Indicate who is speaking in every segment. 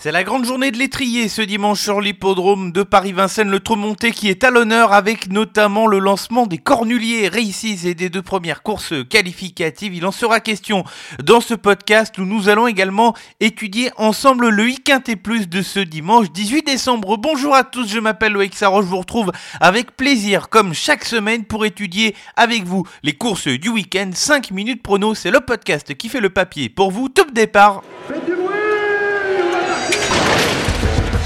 Speaker 1: C'est la grande journée de l'étrier ce dimanche sur l'hippodrome de Paris-Vincennes, le Tromonté qui est à l'honneur avec notamment le lancement des Cornuliers réussis et des deux premières courses qualificatives. Il en sera question dans ce podcast où nous allons également étudier ensemble le week-end et plus de ce dimanche 18 décembre. Bonjour à tous, je m'appelle Loïc Sarro, je vous retrouve avec plaisir comme chaque semaine pour étudier avec vous les courses du week-end. 5 minutes prono, c'est le podcast qui fait le papier pour vous. Top départ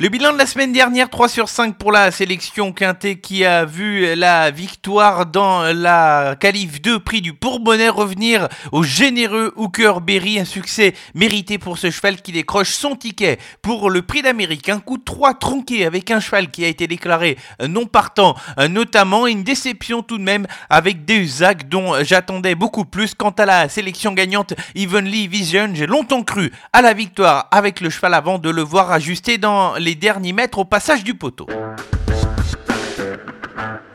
Speaker 1: Le bilan de la semaine dernière, 3 sur 5 pour la sélection Quintet qui a vu la victoire dans la qualif 2 prix du Bourbonnais revenir au généreux Hooker Berry. Un succès mérité pour ce cheval qui décroche son ticket pour le prix d'Amérique. Un coup de 3 tronqué avec un cheval qui a été déclaré non partant, notamment une déception tout de même avec des Usac dont j'attendais beaucoup plus. Quant à la sélection gagnante Evenly Vision, j'ai longtemps cru à la victoire avec le cheval avant de le voir ajuster dans les derniers mètres au passage du poteau.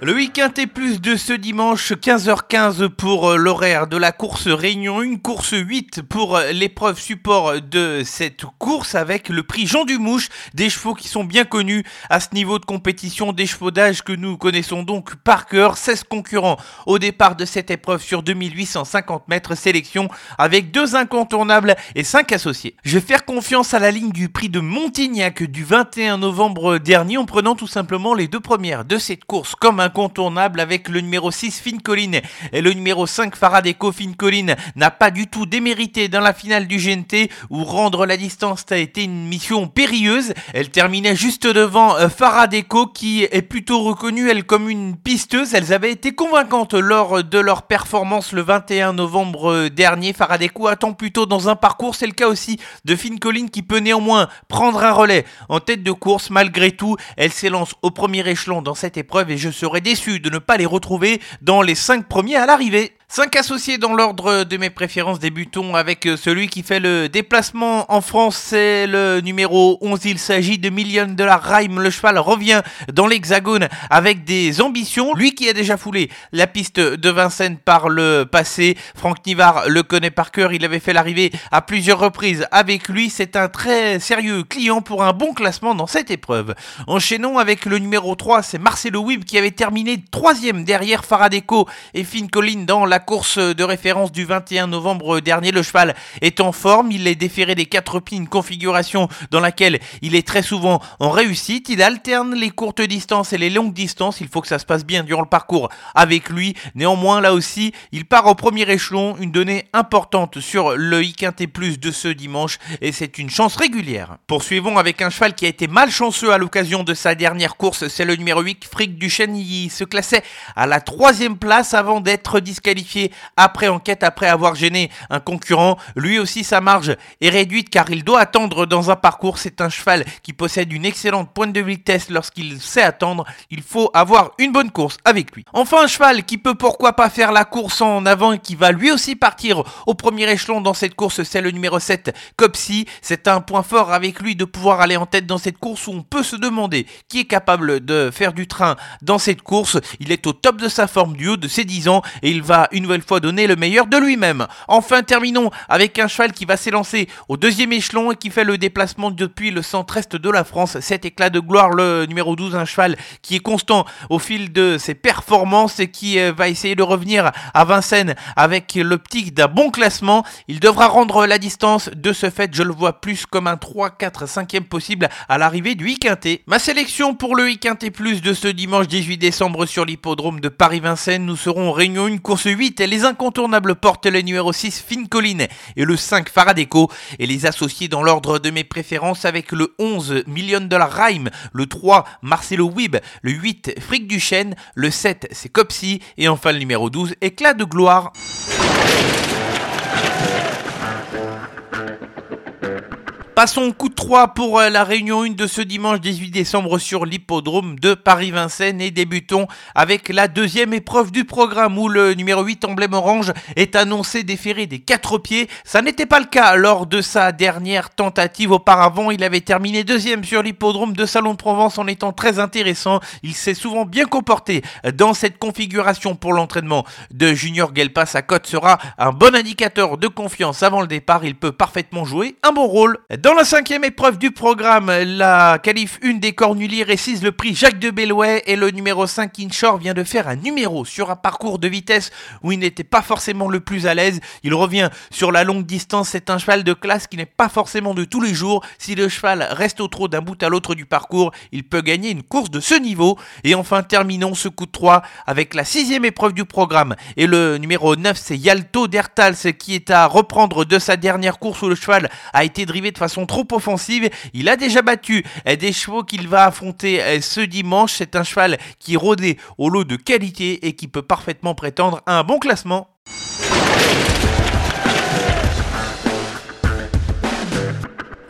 Speaker 1: Le week-end est plus de ce dimanche 15h15 pour euh, l'horaire de la course Réunion 1, course 8 pour euh, l'épreuve support de cette course avec le prix Jean Dumouche, des chevaux qui sont bien connus à ce niveau de compétition, des chevaux d'âge que nous connaissons donc par cœur, 16 concurrents au départ de cette épreuve sur 2850 mètres sélection avec deux incontournables et 5 associés. Je vais faire confiance à la ligne du prix de Montignac du 21 novembre dernier en prenant tout simplement les deux premières de cette course comme incontournable avec le numéro 6 Finn Collin et le numéro 5 Faradeco. Finn Collin n'a pas du tout démérité dans la finale du GNT où rendre la distance a été une mission périlleuse. Elle terminait juste devant euh, Faradeco qui est plutôt reconnue elle comme une pisteuse. Elles avaient été convaincantes lors de leur performance le 21 novembre euh, dernier. Faradeco attend plutôt dans un parcours. C'est le cas aussi de Finn Collin qui peut néanmoins prendre un relais en tête de course. Malgré tout, elle s'élance au premier échelon dans cette épreuve et je serai déçu de ne pas les retrouver dans les 5 premiers à l'arrivée. 5 associés dans l'ordre de mes préférences. Débutons avec euh, celui qui fait le déplacement en France. C'est le numéro 11. Il s'agit de Million Dollar Rhyme. Le cheval revient dans l'hexagone avec des ambitions. Lui qui a déjà foulé la piste de Vincennes par le passé. Franck Nivard le connaît par cœur. Il avait fait l'arrivée à plusieurs reprises avec lui. C'est un très sérieux client pour un bon classement dans cette épreuve. Enchaînons avec le numéro 3. C'est Marcelo Wib qui avait terminé troisième derrière Faradeco et Finn Collin dans la course de référence du 21 novembre dernier. Le cheval est en forme, il est déféré des quatre pieds, une configuration dans laquelle il est très souvent en réussite. Il alterne les courtes distances et les longues distances. Il faut que ça se passe bien durant le parcours avec lui. Néanmoins, là aussi, il part au premier échelon, une donnée importante sur le Iquinté Plus de ce dimanche et c'est une chance régulière. Poursuivons avec un cheval qui a été malchanceux à l'occasion de sa dernière course, c'est le numéro 8, Frick Duchesne. Il se classait à la troisième place avant d'être disqualifié après enquête, après avoir gêné un concurrent. Lui aussi, sa marge est réduite car il doit attendre dans un parcours. C'est un cheval qui possède une excellente pointe de vitesse lorsqu'il sait attendre. Il faut avoir une bonne course avec lui. Enfin, un cheval qui peut pourquoi pas faire la course en avant et qui va lui aussi partir au premier échelon dans cette course, c'est le numéro 7, Copsy. C'est un point fort avec lui de pouvoir aller en tête dans cette course où on peut se demander qui est capable de faire du train dans cette course. Il est au top de sa forme du haut de ses 10 ans et il va nouvelle fois donner le meilleur de lui-même. Enfin, terminons avec un cheval qui va s'élancer au deuxième échelon et qui fait le déplacement depuis le centre-est de la France. Cet éclat de gloire, le numéro 12, un cheval qui est constant au fil de ses performances et qui euh, va essayer de revenir à Vincennes avec l'optique d'un bon classement. Il devra rendre la distance. De ce fait, je le vois plus comme un 3, 4, 5e possible à l'arrivée du Iquinté. Ma sélection pour le Iquinté Plus de ce dimanche 18 décembre sur l'hippodrome de Paris-Vincennes. Nous serons réunion une course 8 les incontournables portent le numéro 6 Finn Collin et le 5 Faradeco et les associés dans l'ordre de mes préférences avec le 11 Million Dollar Rhyme, le 3 Marcelo Wib, le 8 Frick Duchesne, le 7 c'est Copsy et enfin le numéro 12 Éclat de gloire. Passons au coup de 3 pour euh, la réunion 1 de ce dimanche 18 décembre sur l'hippodrome de Paris-Vincennes et débutons avec la deuxième épreuve du programme où le numéro 8 emblème orange est annoncé déféré des quatre pieds. Ça n'était pas le cas lors de sa dernière tentative auparavant. Il avait terminé deuxième sur l'hippodrome de Salon de Provence en étant très intéressant. Il s'est souvent bien comporté dans cette configuration pour l'entraînement de Junior Gelpa. Sa cote sera un bon indicateur de confiance avant le départ. Il peut parfaitement jouer un bon rôle. Dans la cinquième épreuve du programme, la qualif 1 des Cornuliers récise le prix Jacques de Bellouet et le numéro 5 Inshore vient de faire un numéro sur un parcours de vitesse où il n'était pas forcément le plus à l'aise. Il revient sur la longue distance, c'est un cheval de classe qui n'est pas forcément de tous les jours. Si le cheval reste au trot d'un bout à l'autre du parcours, il peut gagner une course de ce niveau. Et enfin, terminons ce coup de 3 avec la sixième épreuve du programme. Et le numéro 9, c'est Yalto Dertals qui est à reprendre de sa dernière course où le cheval a été drivé de façon trop offensive. Il a déjà battu eh, des chevaux qu'il va affronter eh, ce dimanche. C'est un cheval qui est au lot de qualité et qui peut parfaitement prétendre à un bon classement.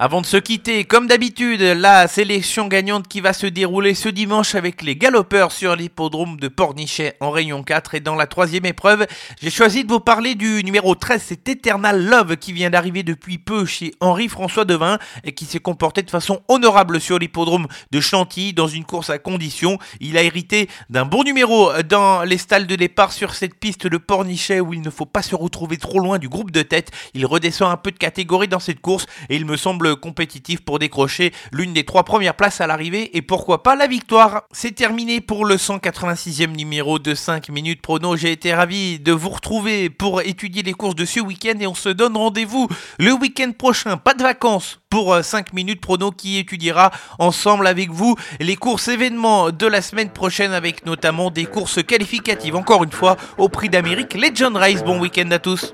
Speaker 1: Avant de se quitter, comme d'habitude, la sélection gagnante qui va se dérouler ce dimanche avec les galopeurs sur l'hippodrome de Pornichet en Rayon 4. Et dans la troisième épreuve, j'ai choisi de vous parler du numéro 13, c'est Eternal Love qui vient d'arriver depuis peu chez Henri-François Devin et qui s'est comporté de façon honorable sur l'hippodrome de Chantilly dans une course à condition. Il a hérité d'un bon numéro dans les stalles de départ sur cette piste de Pornichet où il ne faut pas se retrouver trop loin du groupe de tête. Il redescend un peu de catégorie dans cette course et il me semble compétitif pour décrocher l'une des trois premières places à l'arrivée et pourquoi pas la victoire. C'est terminé pour le 186e numéro de 5 minutes prono. J'ai été ravi de vous retrouver pour étudier les courses de ce week-end et on se donne rendez-vous le week-end prochain. Pas de vacances pour 5 euh, minutes prono qui étudiera ensemble avec vous les courses événements de la semaine prochaine avec notamment des courses qualificatives encore une fois au prix d'Amérique Legend Race. Bon week-end à tous.